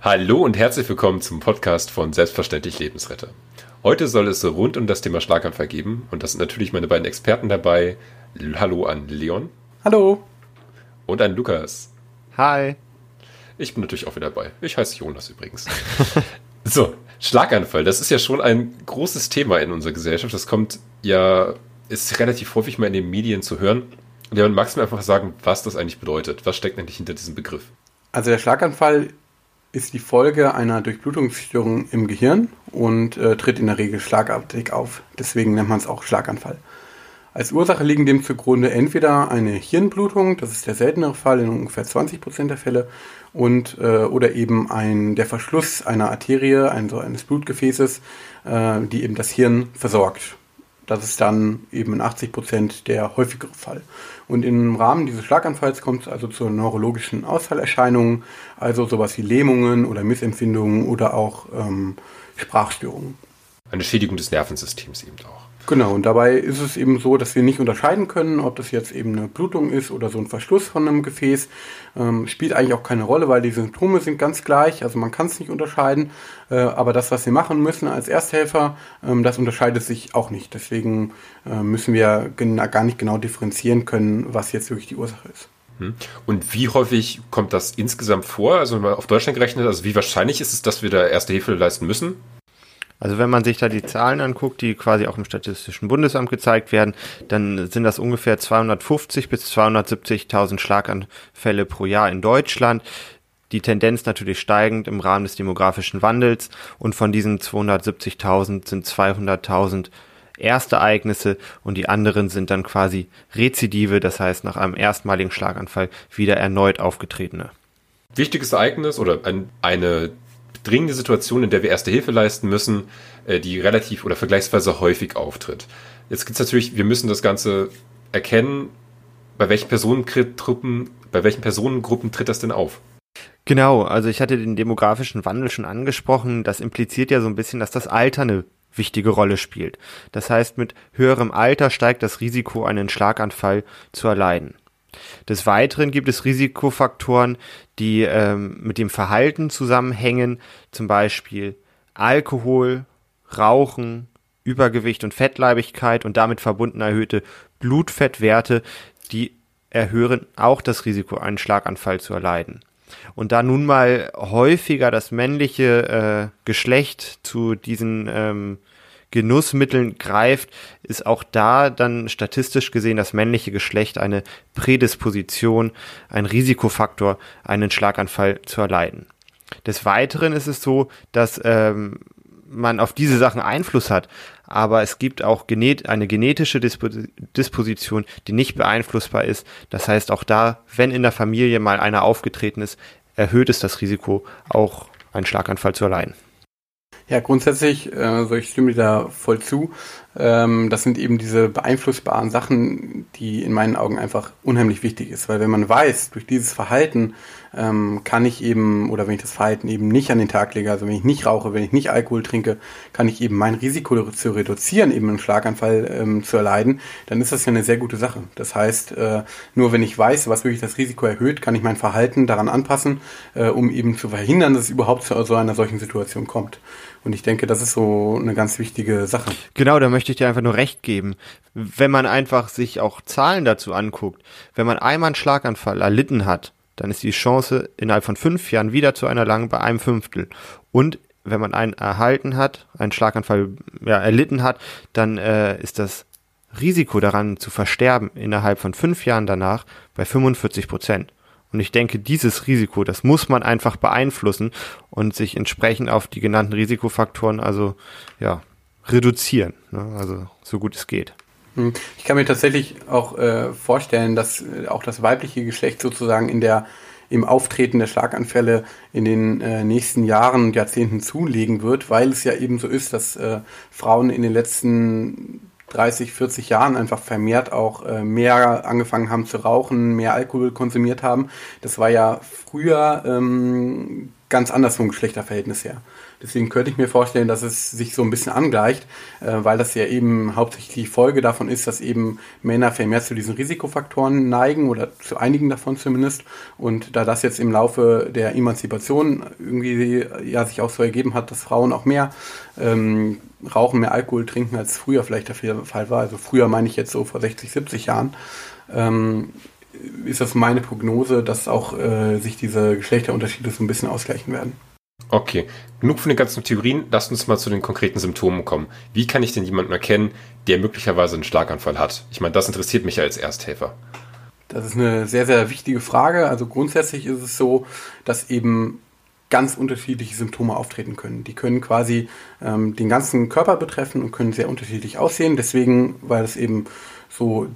Hallo und herzlich willkommen zum Podcast von Selbstverständlich Lebensretter. Heute soll es rund um das Thema Schlaganfall geben und das sind natürlich meine beiden Experten dabei. Hallo an Leon. Hallo. Und an Lukas. Hi. Ich bin natürlich auch wieder dabei. Ich heiße Jonas übrigens. so, Schlaganfall, das ist ja schon ein großes Thema in unserer Gesellschaft. Das kommt ja, ist relativ häufig mal in den Medien zu hören. Leon, magst du mir einfach sagen, was das eigentlich bedeutet? Was steckt eigentlich hinter diesem Begriff? Also der Schlaganfall ist die Folge einer Durchblutungsstörung im Gehirn und äh, tritt in der Regel schlagartig auf. Deswegen nennt man es auch Schlaganfall. Als Ursache liegen dem zugrunde entweder eine Hirnblutung, das ist der seltenere Fall in ungefähr 20 Prozent der Fälle, und, äh, oder eben ein, der Verschluss einer Arterie, ein, eines Blutgefäßes, äh, die eben das Hirn versorgt. Das ist dann eben in 80 Prozent der häufigere Fall. Und im Rahmen dieses Schlaganfalls kommt es also zu neurologischen Ausfallerscheinungen, also sowas wie Lähmungen oder Missempfindungen oder auch ähm, Sprachstörungen. Eine Schädigung des Nervensystems eben auch. Genau, und dabei ist es eben so, dass wir nicht unterscheiden können, ob das jetzt eben eine Blutung ist oder so ein Verschluss von einem Gefäß. Ähm, spielt eigentlich auch keine Rolle, weil die Symptome sind ganz gleich, also man kann es nicht unterscheiden. Äh, aber das, was wir machen müssen als Ersthelfer, ähm, das unterscheidet sich auch nicht. Deswegen äh, müssen wir gar nicht genau differenzieren können, was jetzt wirklich die Ursache ist. Hm. Und wie häufig kommt das insgesamt vor? Also wenn man auf Deutschland gerechnet, also wie wahrscheinlich ist es, dass wir da erste Hilfe leisten müssen? Also wenn man sich da die Zahlen anguckt, die quasi auch im Statistischen Bundesamt gezeigt werden, dann sind das ungefähr 250 bis 270.000 Schlaganfälle pro Jahr in Deutschland. Die Tendenz natürlich steigend im Rahmen des demografischen Wandels und von diesen 270.000 sind 200.000 Erstereignisse und die anderen sind dann quasi Rezidive, das heißt nach einem erstmaligen Schlaganfall wieder erneut aufgetretene. Wichtiges Ereignis oder ein, eine dringende Situation, in der wir erste Hilfe leisten müssen, äh, die relativ oder vergleichsweise häufig auftritt. Jetzt gibt es natürlich, wir müssen das Ganze erkennen, bei welchen Personengruppen, bei welchen Personengruppen tritt das denn auf? Genau, also ich hatte den demografischen Wandel schon angesprochen. Das impliziert ja so ein bisschen, dass das Alter eine wichtige Rolle spielt. Das heißt, mit höherem Alter steigt das Risiko, einen Schlaganfall zu erleiden. Des Weiteren gibt es Risikofaktoren, die ähm, mit dem Verhalten zusammenhängen, zum Beispiel Alkohol, Rauchen, Übergewicht und Fettleibigkeit und damit verbunden erhöhte Blutfettwerte, die erhöhen auch das Risiko, einen Schlaganfall zu erleiden. Und da nun mal häufiger das männliche äh, Geschlecht zu diesen ähm, Genussmitteln greift, ist auch da dann statistisch gesehen das männliche Geschlecht eine Prädisposition, ein Risikofaktor, einen Schlaganfall zu erleiden. Des Weiteren ist es so, dass ähm, man auf diese Sachen Einfluss hat, aber es gibt auch genet eine genetische Dispo Disposition, die nicht beeinflussbar ist. Das heißt, auch da, wenn in der Familie mal einer aufgetreten ist, erhöht es das Risiko, auch einen Schlaganfall zu erleiden. Ja, grundsätzlich, äh, so ich stimme da voll zu. Ähm, das sind eben diese beeinflussbaren Sachen, die in meinen Augen einfach unheimlich wichtig ist. Weil wenn man weiß, durch dieses Verhalten ähm, kann ich eben, oder wenn ich das Verhalten eben nicht an den Tag lege, also wenn ich nicht rauche, wenn ich nicht Alkohol trinke, kann ich eben mein Risiko zu reduzieren, eben einen Schlaganfall ähm, zu erleiden, dann ist das ja eine sehr gute Sache. Das heißt, äh, nur wenn ich weiß, was wirklich das Risiko erhöht, kann ich mein Verhalten daran anpassen, äh, um eben zu verhindern, dass es überhaupt zu so einer solchen Situation kommt. Und ich denke, das ist so eine ganz wichtige Sache. Genau, da möchte ich dir einfach nur recht geben. Wenn man einfach sich auch Zahlen dazu anguckt, wenn man einmal einen Schlaganfall erlitten hat, dann ist die Chance innerhalb von fünf Jahren wieder zu einer langen bei einem Fünftel. Und wenn man einen erhalten hat, einen Schlaganfall ja, erlitten hat, dann äh, ist das Risiko daran zu versterben innerhalb von fünf Jahren danach bei 45 Prozent. Und ich denke, dieses Risiko, das muss man einfach beeinflussen und sich entsprechend auf die genannten Risikofaktoren, also ja, reduzieren. Ne? Also so gut es geht. Hm. Ich kann mir tatsächlich auch äh, vorstellen, dass äh, auch das weibliche Geschlecht sozusagen in der im Auftreten der Schlaganfälle in den äh, nächsten Jahren und Jahrzehnten zulegen wird, weil es ja eben so ist, dass äh, Frauen in den letzten 30, 40 Jahren einfach vermehrt auch äh, mehr angefangen haben zu rauchen, mehr Alkohol konsumiert haben. Das war ja früher ähm, ganz anders vom Geschlechterverhältnis her. Deswegen könnte ich mir vorstellen, dass es sich so ein bisschen angleicht, äh, weil das ja eben hauptsächlich Folge davon ist, dass eben Männer vermehrt zu diesen Risikofaktoren neigen oder zu einigen davon zumindest. Und da das jetzt im Laufe der Emanzipation irgendwie ja sich auch so ergeben hat, dass Frauen auch mehr ähm, rauchen, mehr Alkohol trinken, als früher vielleicht der Fall war. Also früher meine ich jetzt so vor 60, 70 Jahren. Ähm, ist das meine Prognose, dass auch äh, sich diese Geschlechterunterschiede so ein bisschen ausgleichen werden. Okay, genug von den ganzen Theorien. Lasst uns mal zu den konkreten Symptomen kommen. Wie kann ich denn jemanden erkennen, der möglicherweise einen Schlaganfall hat? Ich meine, das interessiert mich ja als Ersthelfer. Das ist eine sehr, sehr wichtige Frage. Also grundsätzlich ist es so, dass eben ganz unterschiedliche Symptome auftreten können. Die können quasi ähm, den ganzen Körper betreffen und können sehr unterschiedlich aussehen. Deswegen, weil es eben so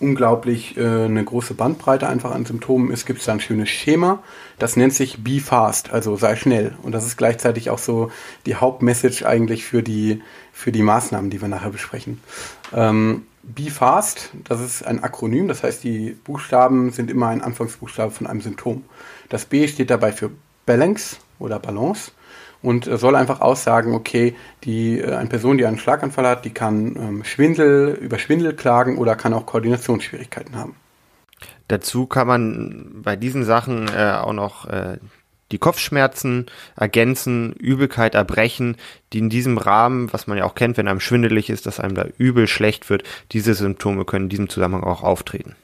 unglaublich äh, eine große Bandbreite einfach an Symptomen ist, gibt es da ein schönes Schema. Das nennt sich Be Fast, also sei schnell. Und das ist gleichzeitig auch so die Hauptmessage eigentlich für die, für die Maßnahmen, die wir nachher besprechen. Ähm, Be Fast, das ist ein Akronym, das heißt, die Buchstaben sind immer ein Anfangsbuchstabe von einem Symptom. Das B steht dabei für Balance oder Balance und soll einfach aussagen, okay, die, äh, eine Person, die einen Schlaganfall hat, die kann ähm, Schwindel, über Schwindel klagen oder kann auch Koordinationsschwierigkeiten haben. Dazu kann man bei diesen Sachen äh, auch noch äh, die Kopfschmerzen ergänzen, Übelkeit erbrechen, die in diesem Rahmen, was man ja auch kennt, wenn einem schwindelig ist, dass einem da übel schlecht wird, diese Symptome können in diesem Zusammenhang auch auftreten.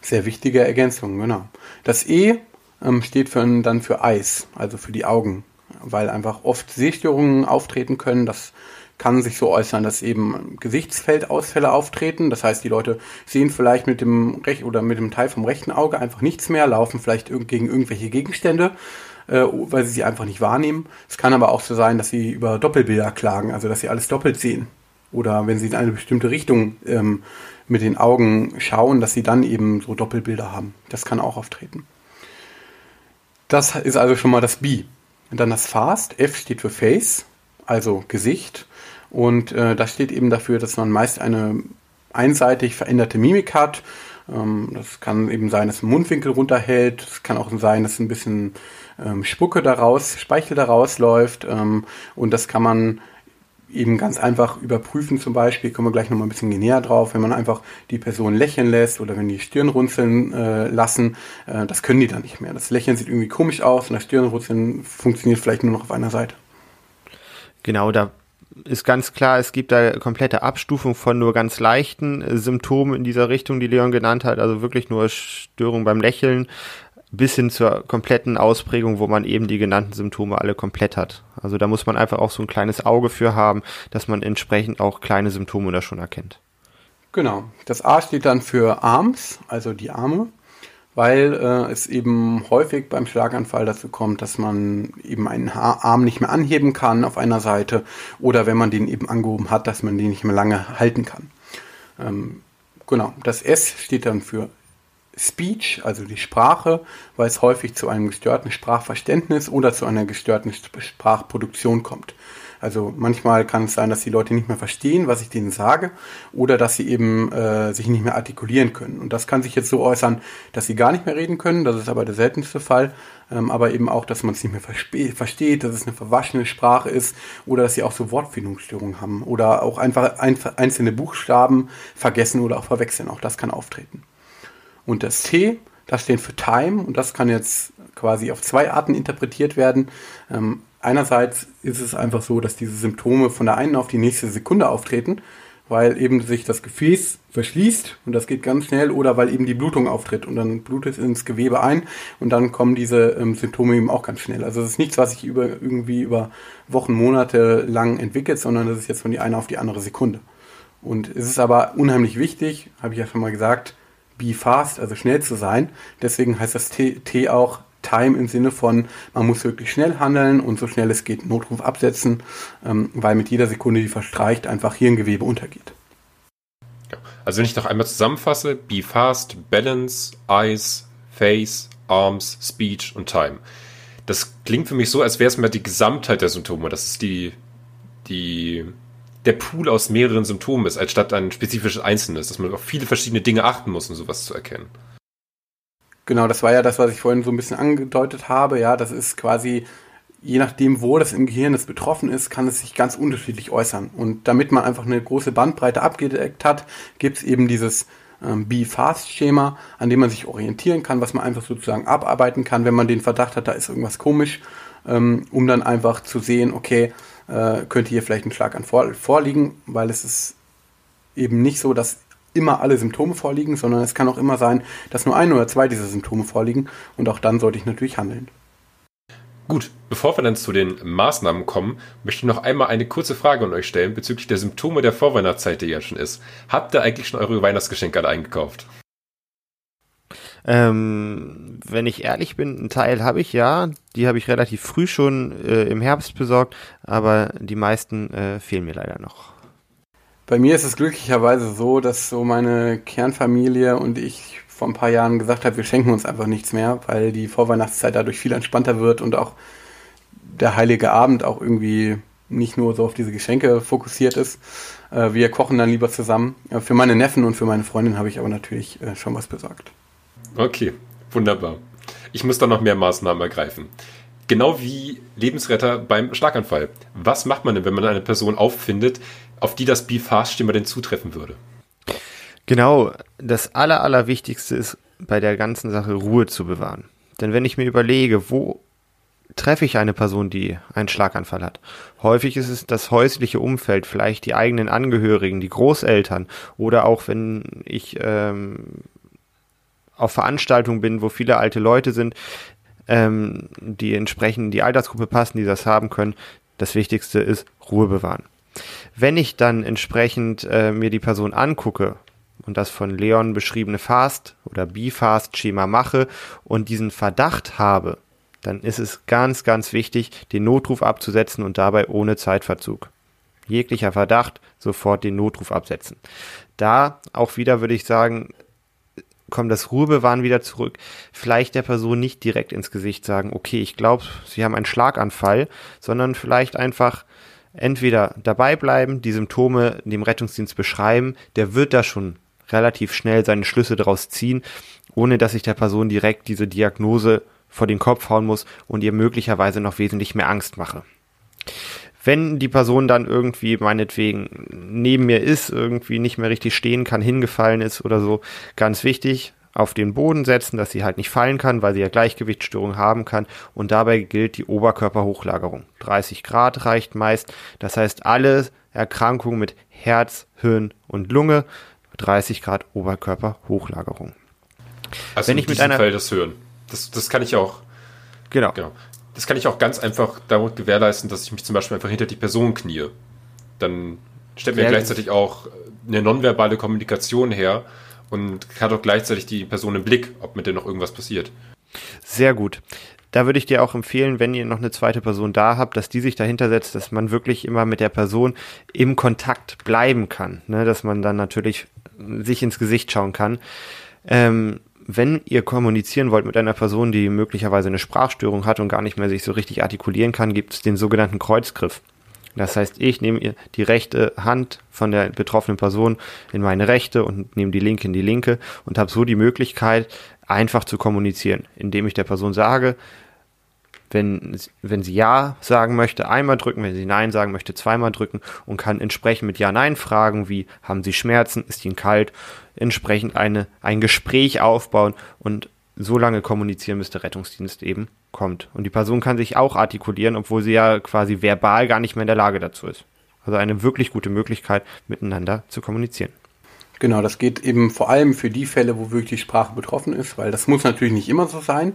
Sehr wichtige Ergänzung, genau. Das E ähm, steht für, dann für Eis, also für die Augen weil einfach oft Sehstörungen auftreten können. Das kann sich so äußern, dass eben Gesichtsfeldausfälle auftreten. Das heißt, die Leute sehen vielleicht mit dem Rech oder mit dem Teil vom rechten Auge einfach nichts mehr, laufen vielleicht gegen irgendwelche Gegenstände, äh, weil sie sie einfach nicht wahrnehmen. Es kann aber auch so sein, dass sie über Doppelbilder klagen, also dass sie alles doppelt sehen. Oder wenn sie in eine bestimmte Richtung ähm, mit den Augen schauen, dass sie dann eben so Doppelbilder haben. Das kann auch auftreten. Das ist also schon mal das Bi. Und dann das Fast, F steht für Face, also Gesicht. Und äh, das steht eben dafür, dass man meist eine einseitig veränderte Mimik hat. Ähm, das kann eben sein, dass ein Mundwinkel runterhält. Es kann auch sein, dass ein bisschen ähm, Spucke daraus, Speichel daraus läuft. Ähm, und das kann man eben ganz einfach überprüfen zum Beispiel, kommen wir gleich nochmal ein bisschen näher drauf, wenn man einfach die Person lächeln lässt oder wenn die Stirn runzeln äh, lassen, äh, das können die dann nicht mehr. Das Lächeln sieht irgendwie komisch aus und das Stirnrunzeln funktioniert vielleicht nur noch auf einer Seite. Genau, da ist ganz klar, es gibt da komplette Abstufung von nur ganz leichten äh, Symptomen in dieser Richtung, die Leon genannt hat, also wirklich nur Störung beim Lächeln, bis hin zur kompletten Ausprägung, wo man eben die genannten Symptome alle komplett hat. Also da muss man einfach auch so ein kleines Auge für haben, dass man entsprechend auch kleine Symptome da schon erkennt. Genau. Das A steht dann für Arms, also die Arme, weil äh, es eben häufig beim Schlaganfall dazu kommt, dass man eben einen ha Arm nicht mehr anheben kann auf einer Seite oder wenn man den eben angehoben hat, dass man den nicht mehr lange halten kann. Ähm, genau. Das S steht dann für Speech, also die Sprache, weil es häufig zu einem gestörten Sprachverständnis oder zu einer gestörten Sprachproduktion kommt. Also manchmal kann es sein, dass die Leute nicht mehr verstehen, was ich denen sage, oder dass sie eben äh, sich nicht mehr artikulieren können. Und das kann sich jetzt so äußern, dass sie gar nicht mehr reden können. Das ist aber der seltenste Fall. Ähm, aber eben auch, dass man es nicht mehr versteht, dass es eine verwaschene Sprache ist, oder dass sie auch so Wortfindungsstörungen haben, oder auch einfach einzelne Buchstaben vergessen oder auch verwechseln. Auch das kann auftreten. Und das T, das steht für Time und das kann jetzt quasi auf zwei Arten interpretiert werden. Ähm, einerseits ist es einfach so, dass diese Symptome von der einen auf die nächste Sekunde auftreten, weil eben sich das Gefäß verschließt und das geht ganz schnell oder weil eben die Blutung auftritt und dann blutet es ins Gewebe ein und dann kommen diese ähm, Symptome eben auch ganz schnell. Also es ist nichts, was sich über, irgendwie über Wochen, Monate lang entwickelt, sondern das ist jetzt von die eine auf die andere Sekunde. Und es ist aber unheimlich wichtig, habe ich ja schon mal gesagt, be fast, also schnell zu sein. Deswegen heißt das T, T auch Time im Sinne von, man muss wirklich schnell handeln und so schnell es geht Notruf absetzen, ähm, weil mit jeder Sekunde, die verstreicht, einfach Hirngewebe untergeht. Also wenn ich noch einmal zusammenfasse, be fast, balance, eyes, face, arms, speech und time. Das klingt für mich so, als wäre es mir die Gesamtheit der Symptome. Das ist die, die der Pool aus mehreren Symptomen ist, als statt ein spezifisches Einzelnes, dass man auf viele verschiedene Dinge achten muss, um sowas zu erkennen. Genau, das war ja das, was ich vorhin so ein bisschen angedeutet habe. Ja, das ist quasi, je nachdem, wo das im Gehirn jetzt betroffen ist, kann es sich ganz unterschiedlich äußern. Und damit man einfach eine große Bandbreite abgedeckt hat, gibt es eben dieses ähm, Be-Fast-Schema, an dem man sich orientieren kann, was man einfach sozusagen abarbeiten kann, wenn man den Verdacht hat, da ist irgendwas komisch, ähm, um dann einfach zu sehen, okay, äh, könnte hier vielleicht ein Schlaganfall vorliegen, weil es ist eben nicht so, dass immer alle Symptome vorliegen, sondern es kann auch immer sein, dass nur ein oder zwei dieser Symptome vorliegen und auch dann sollte ich natürlich handeln. Gut, bevor wir dann zu den Maßnahmen kommen, möchte ich noch einmal eine kurze Frage an euch stellen bezüglich der Symptome der Vorweihnachtszeit, die ja schon ist. Habt ihr eigentlich schon eure Weihnachtsgeschenke alle eingekauft? Ähm, wenn ich ehrlich bin, einen Teil habe ich ja. Die habe ich relativ früh schon äh, im Herbst besorgt, aber die meisten äh, fehlen mir leider noch. Bei mir ist es glücklicherweise so, dass so meine Kernfamilie und ich vor ein paar Jahren gesagt haben, wir schenken uns einfach nichts mehr, weil die Vorweihnachtszeit dadurch viel entspannter wird und auch der heilige Abend auch irgendwie nicht nur so auf diese Geschenke fokussiert ist. Äh, wir kochen dann lieber zusammen. Für meine Neffen und für meine Freundin habe ich aber natürlich äh, schon was besorgt. Okay, wunderbar. Ich muss da noch mehr Maßnahmen ergreifen. Genau wie Lebensretter beim Schlaganfall. Was macht man denn, wenn man eine Person auffindet, auf die das Be-Fast-Schema denn zutreffen würde? Genau, das Aller, Allerwichtigste ist bei der ganzen Sache Ruhe zu bewahren. Denn wenn ich mir überlege, wo treffe ich eine Person, die einen Schlaganfall hat? Häufig ist es das häusliche Umfeld, vielleicht die eigenen Angehörigen, die Großeltern oder auch wenn ich ähm, auf Veranstaltungen bin, wo viele alte Leute sind, ähm, die entsprechend die Altersgruppe passen, die das haben können. Das Wichtigste ist Ruhe bewahren. Wenn ich dann entsprechend äh, mir die Person angucke und das von Leon beschriebene Fast oder Be-Fast-Schema mache und diesen Verdacht habe, dann ist es ganz, ganz wichtig, den Notruf abzusetzen und dabei ohne Zeitverzug. Jeglicher Verdacht sofort den Notruf absetzen. Da auch wieder würde ich sagen, kommt das Ruhebewahren wieder zurück. Vielleicht der Person nicht direkt ins Gesicht sagen, okay, ich glaube, Sie haben einen Schlaganfall, sondern vielleicht einfach entweder dabei bleiben, die Symptome dem Rettungsdienst beschreiben, der wird da schon relativ schnell seine Schlüsse daraus ziehen, ohne dass ich der Person direkt diese Diagnose vor den Kopf hauen muss und ihr möglicherweise noch wesentlich mehr Angst mache. Wenn die Person dann irgendwie meinetwegen neben mir ist, irgendwie nicht mehr richtig stehen kann, hingefallen ist oder so, ganz wichtig, auf den Boden setzen, dass sie halt nicht fallen kann, weil sie ja Gleichgewichtsstörung haben kann. Und dabei gilt die Oberkörperhochlagerung. 30 Grad reicht meist. Das heißt, alle Erkrankungen mit Herz, Hirn und Lunge 30 Grad Oberkörperhochlagerung. Also Wenn ich mit einer Fall das Hören. Das, das kann ich auch. Genau. genau das kann ich auch ganz einfach damit gewährleisten, dass ich mich zum Beispiel einfach hinter die Person knie. Dann stellt mir ja, gleichzeitig auch eine nonverbale Kommunikation her und hat auch gleichzeitig die Person im Blick, ob mit der noch irgendwas passiert. Sehr gut. Da würde ich dir auch empfehlen, wenn ihr noch eine zweite Person da habt, dass die sich dahinter setzt, dass man wirklich immer mit der Person im Kontakt bleiben kann. Ne? Dass man dann natürlich sich ins Gesicht schauen kann. Ähm, wenn ihr kommunizieren wollt mit einer Person, die möglicherweise eine Sprachstörung hat und gar nicht mehr sich so richtig artikulieren kann, gibt es den sogenannten Kreuzgriff. Das heißt, ich nehme die rechte Hand von der betroffenen Person in meine rechte und nehme die linke in die linke und habe so die Möglichkeit, einfach zu kommunizieren, indem ich der Person sage, wenn, wenn sie Ja sagen möchte, einmal drücken, wenn sie Nein sagen möchte, zweimal drücken und kann entsprechend mit Ja-Nein fragen, wie haben sie Schmerzen, ist ihnen kalt, entsprechend eine, ein Gespräch aufbauen und so lange kommunizieren, bis der Rettungsdienst eben kommt. Und die Person kann sich auch artikulieren, obwohl sie ja quasi verbal gar nicht mehr in der Lage dazu ist. Also eine wirklich gute Möglichkeit, miteinander zu kommunizieren. Genau, das geht eben vor allem für die Fälle, wo wirklich die Sprache betroffen ist, weil das muss natürlich nicht immer so sein.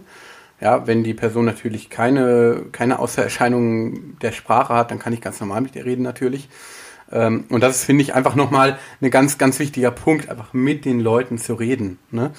Ja, wenn die Person natürlich keine, keine Außererscheinungen der Sprache hat, dann kann ich ganz normal mit ihr reden natürlich. Ähm, und das finde ich, einfach nochmal ein ganz, ganz wichtiger Punkt, einfach mit den Leuten zu reden. Ne?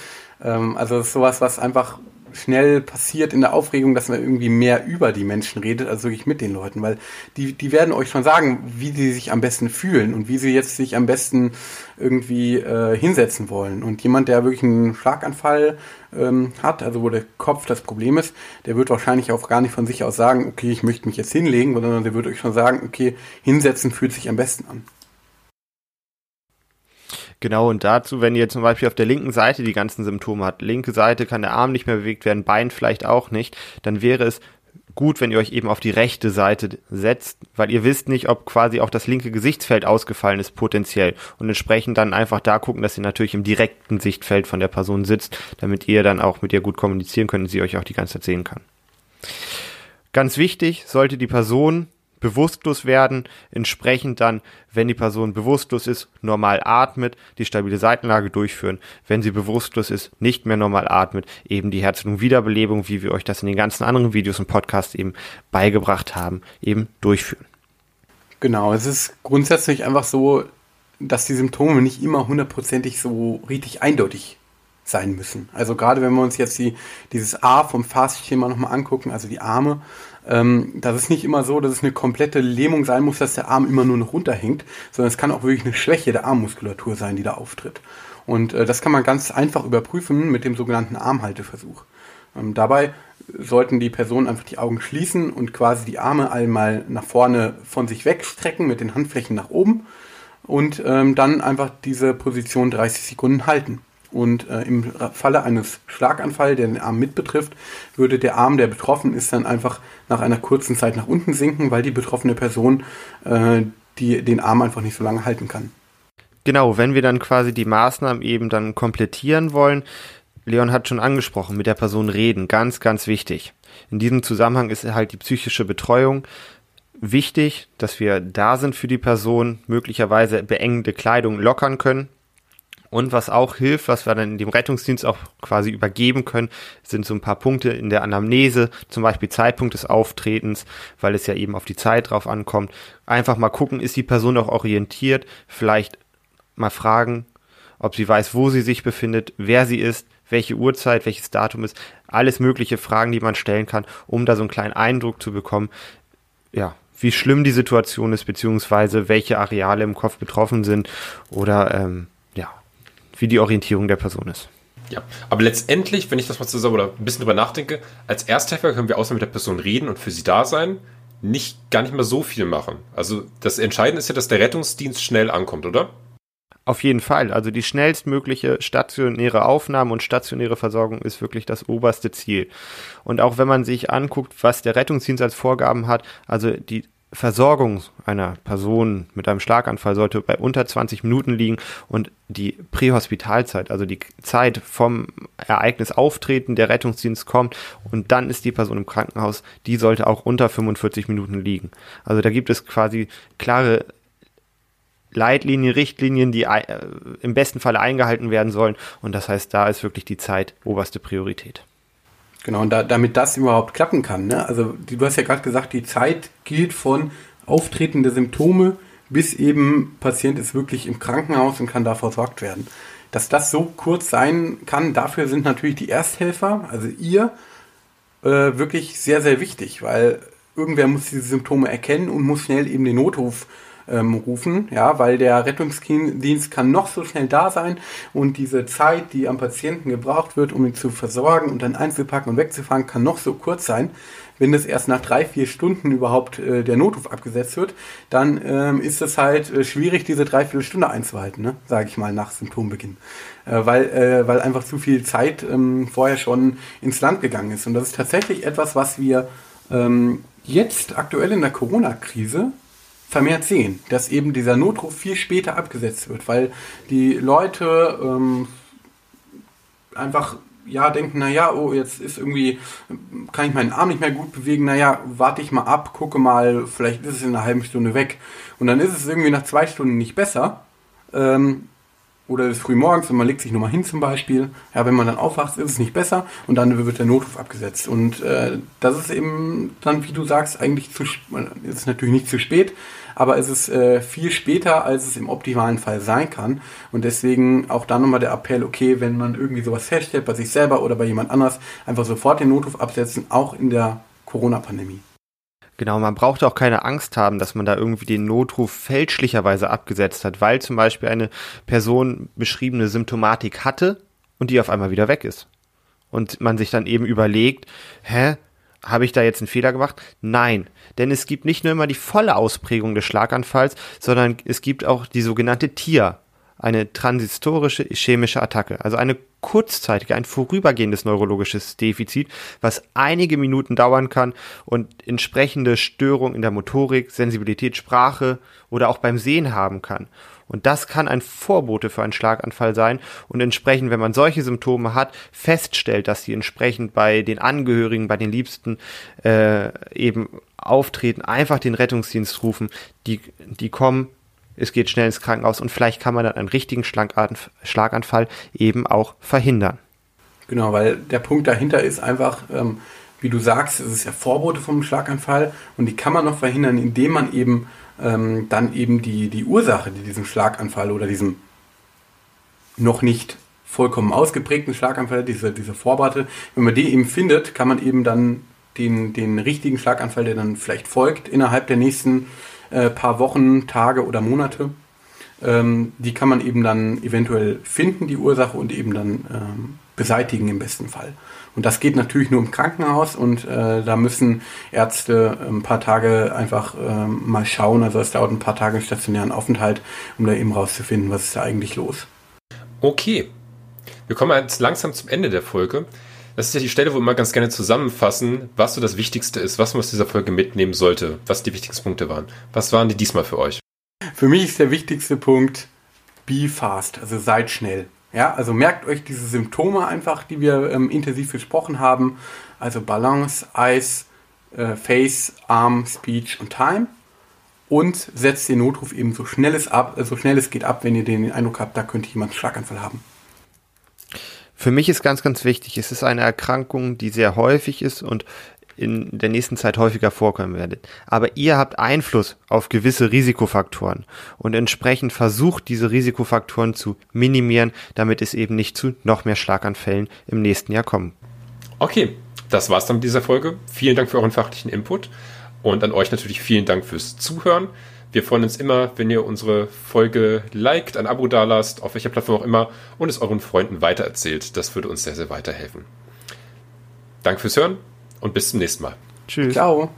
Ähm, also sowas, was einfach schnell passiert in der Aufregung, dass man irgendwie mehr über die Menschen redet, als wirklich mit den Leuten, weil die, die werden euch schon sagen, wie sie sich am besten fühlen und wie sie jetzt sich am besten irgendwie äh, hinsetzen wollen. Und jemand, der wirklich einen Schlaganfall ähm, hat, also wo der Kopf das Problem ist, der wird wahrscheinlich auch gar nicht von sich aus sagen, okay, ich möchte mich jetzt hinlegen, sondern der wird euch schon sagen, okay, hinsetzen fühlt sich am besten an. Genau, und dazu, wenn ihr zum Beispiel auf der linken Seite die ganzen Symptome habt, linke Seite kann der Arm nicht mehr bewegt werden, Bein vielleicht auch nicht, dann wäre es gut, wenn ihr euch eben auf die rechte Seite setzt, weil ihr wisst nicht, ob quasi auch das linke Gesichtsfeld ausgefallen ist potenziell und entsprechend dann einfach da gucken, dass ihr natürlich im direkten Sichtfeld von der Person sitzt, damit ihr dann auch mit ihr gut kommunizieren könnt und sie euch auch die ganze Zeit sehen kann. Ganz wichtig, sollte die Person bewusstlos werden, entsprechend dann, wenn die Person bewusstlos ist, normal atmet, die stabile Seitenlage durchführen, wenn sie bewusstlos ist, nicht mehr normal atmet, eben die Herz-Lungen-Wiederbelebung, wie wir euch das in den ganzen anderen Videos und Podcasts eben beigebracht haben, eben durchführen. Genau, es ist grundsätzlich einfach so, dass die Symptome nicht immer hundertprozentig so richtig eindeutig sein müssen. Also gerade wenn wir uns jetzt die, dieses A vom Fast-Schema nochmal angucken, also die Arme, ähm, das ist nicht immer so, dass es eine komplette Lähmung sein muss, dass der Arm immer nur noch runterhängt, sondern es kann auch wirklich eine Schwäche der Armmuskulatur sein, die da auftritt. Und äh, das kann man ganz einfach überprüfen mit dem sogenannten Armhalteversuch. Ähm, dabei sollten die Personen einfach die Augen schließen und quasi die Arme einmal nach vorne von sich wegstrecken mit den Handflächen nach oben und ähm, dann einfach diese Position 30 Sekunden halten. Und äh, im Falle eines Schlaganfalls, der den Arm mit betrifft, würde der Arm, der betroffen ist, dann einfach nach einer kurzen Zeit nach unten sinken, weil die betroffene Person äh, die, den Arm einfach nicht so lange halten kann. Genau, wenn wir dann quasi die Maßnahmen eben dann komplettieren wollen, Leon hat schon angesprochen, mit der Person reden, ganz, ganz wichtig. In diesem Zusammenhang ist halt die psychische Betreuung wichtig, dass wir da sind für die Person, möglicherweise beengende Kleidung lockern können, und was auch hilft, was wir dann in dem Rettungsdienst auch quasi übergeben können, sind so ein paar Punkte in der Anamnese, zum Beispiel Zeitpunkt des Auftretens, weil es ja eben auf die Zeit drauf ankommt. Einfach mal gucken, ist die Person auch orientiert, vielleicht mal fragen, ob sie weiß, wo sie sich befindet, wer sie ist, welche Uhrzeit, welches Datum ist, alles mögliche Fragen, die man stellen kann, um da so einen kleinen Eindruck zu bekommen, ja, wie schlimm die Situation ist, beziehungsweise welche Areale im Kopf betroffen sind oder ähm, wie die Orientierung der Person ist. Ja, aber letztendlich, wenn ich das mal zusammen oder ein bisschen drüber nachdenke, als Ersthelfer können wir außer mit der Person reden und für sie da sein, nicht gar nicht mehr so viel machen. Also das Entscheidende ist ja, dass der Rettungsdienst schnell ankommt, oder? Auf jeden Fall. Also die schnellstmögliche stationäre Aufnahme und stationäre Versorgung ist wirklich das oberste Ziel. Und auch wenn man sich anguckt, was der Rettungsdienst als Vorgaben hat, also die Versorgung einer Person mit einem Schlaganfall sollte bei unter 20 Minuten liegen und die Prähospitalzeit, also die Zeit vom Ereignis auftreten, der Rettungsdienst kommt und dann ist die Person im Krankenhaus, die sollte auch unter 45 Minuten liegen. Also da gibt es quasi klare Leitlinien, Richtlinien, die äh, im besten Falle eingehalten werden sollen und das heißt, da ist wirklich die Zeit oberste Priorität. Genau, und da, damit das überhaupt klappen kann, ne? also die, du hast ja gerade gesagt, die Zeit gilt von Auftreten der Symptome bis eben Patient ist wirklich im Krankenhaus und kann da versorgt werden. Dass das so kurz sein kann, dafür sind natürlich die Ersthelfer, also ihr, äh, wirklich sehr, sehr wichtig, weil irgendwer muss diese Symptome erkennen und muss schnell eben den Notruf ähm, rufen, ja, weil der Rettungsdienst kann noch so schnell da sein und diese Zeit, die am Patienten gebraucht wird, um ihn zu versorgen und dann einzupacken und wegzufahren, kann noch so kurz sein. Wenn das erst nach drei, vier Stunden überhaupt äh, der Notruf abgesetzt wird, dann ähm, ist es halt äh, schwierig, diese dreiviertel Stunde einzuhalten, ne? sage ich mal, nach Symptombeginn. Äh, weil, äh, weil einfach zu viel Zeit ähm, vorher schon ins Land gegangen ist. Und das ist tatsächlich etwas, was wir ähm, jetzt aktuell in der Corona-Krise vermehrt sehen, dass eben dieser Notruf viel später abgesetzt wird, weil die Leute ähm, einfach ja denken, naja, oh, jetzt ist irgendwie, kann ich meinen Arm nicht mehr gut bewegen, naja, warte ich mal ab, gucke mal, vielleicht ist es in einer halben Stunde weg. Und dann ist es irgendwie nach zwei Stunden nicht besser. Ähm, oder früh morgens und man legt sich nochmal hin zum Beispiel. Ja, wenn man dann aufwacht, ist es nicht besser und dann wird der Notruf abgesetzt. Und äh, das ist eben dann, wie du sagst, eigentlich zu, ist es natürlich nicht zu spät, aber es ist äh, viel später, als es im optimalen Fall sein kann. Und deswegen auch da nochmal der Appell, okay, wenn man irgendwie sowas feststellt bei sich selber oder bei jemand anders, einfach sofort den Notruf absetzen, auch in der Corona-Pandemie. Genau, man braucht auch keine Angst haben, dass man da irgendwie den Notruf fälschlicherweise abgesetzt hat, weil zum Beispiel eine Person beschriebene Symptomatik hatte und die auf einmal wieder weg ist. Und man sich dann eben überlegt, hä, habe ich da jetzt einen Fehler gemacht? Nein, denn es gibt nicht nur immer die volle Ausprägung des Schlaganfalls, sondern es gibt auch die sogenannte TIA, eine transistorische ischämische Attacke, also eine kurzzeitige, ein vorübergehendes neurologisches Defizit, was einige Minuten dauern kann und entsprechende Störungen in der Motorik, Sensibilität, Sprache oder auch beim Sehen haben kann. Und das kann ein Vorbote für einen Schlaganfall sein. Und entsprechend, wenn man solche Symptome hat, feststellt, dass sie entsprechend bei den Angehörigen, bei den Liebsten äh, eben auftreten, einfach den Rettungsdienst rufen. Die, die kommen, es geht schnell ins Krankenhaus und vielleicht kann man dann einen richtigen Schlaganfall eben auch verhindern. Genau, weil der Punkt dahinter ist einfach, ähm, wie du sagst, es ist ja Vorbote vom Schlaganfall und die kann man noch verhindern, indem man eben ähm, dann eben die, die Ursache, die diesen Schlaganfall oder diesem noch nicht vollkommen ausgeprägten Schlaganfall, diese, diese Vorbote, wenn man die eben findet, kann man eben dann den, den richtigen Schlaganfall, der dann vielleicht folgt, innerhalb der nächsten äh, paar Wochen, Tage oder Monate, ähm, die kann man eben dann eventuell finden, die Ursache, und eben dann ähm, beseitigen im besten Fall. Und das geht natürlich nur im Krankenhaus und äh, da müssen Ärzte ein paar Tage einfach äh, mal schauen. Also es dauert ein paar Tage stationären Aufenthalt, um da eben rauszufinden, was ist da eigentlich los. Okay. Wir kommen jetzt langsam zum Ende der Folge. Das ist ja die Stelle, wo wir mal ganz gerne zusammenfassen, was so das Wichtigste ist, was man aus dieser Folge mitnehmen sollte, was die wichtigsten Punkte waren. Was waren die diesmal für euch? Für mich ist der wichtigste Punkt, be fast, also seid schnell. Ja, also merkt euch diese Symptome einfach, die wir ähm, intensiv besprochen haben. Also Balance, Eyes, äh, Face, Arm, Speech und Time. Und setzt den Notruf eben so schnell es ab, so schnell es geht ab, wenn ihr den Eindruck habt, da könnte jemand einen Schlaganfall haben. Für mich ist ganz, ganz wichtig, es ist eine Erkrankung, die sehr häufig ist und in der nächsten Zeit häufiger vorkommen werdet. Aber ihr habt Einfluss auf gewisse Risikofaktoren und entsprechend versucht, diese Risikofaktoren zu minimieren, damit es eben nicht zu noch mehr Schlaganfällen im nächsten Jahr kommt. Okay, das war's dann mit dieser Folge. Vielen Dank für euren fachlichen Input und an euch natürlich vielen Dank fürs Zuhören. Wir freuen uns immer, wenn ihr unsere Folge liked, ein Abo dalasst, auf welcher Plattform auch immer und es euren Freunden weitererzählt. Das würde uns sehr, sehr weiterhelfen. Danke fürs Hören und bis zum nächsten Mal. Tschüss. Ciao.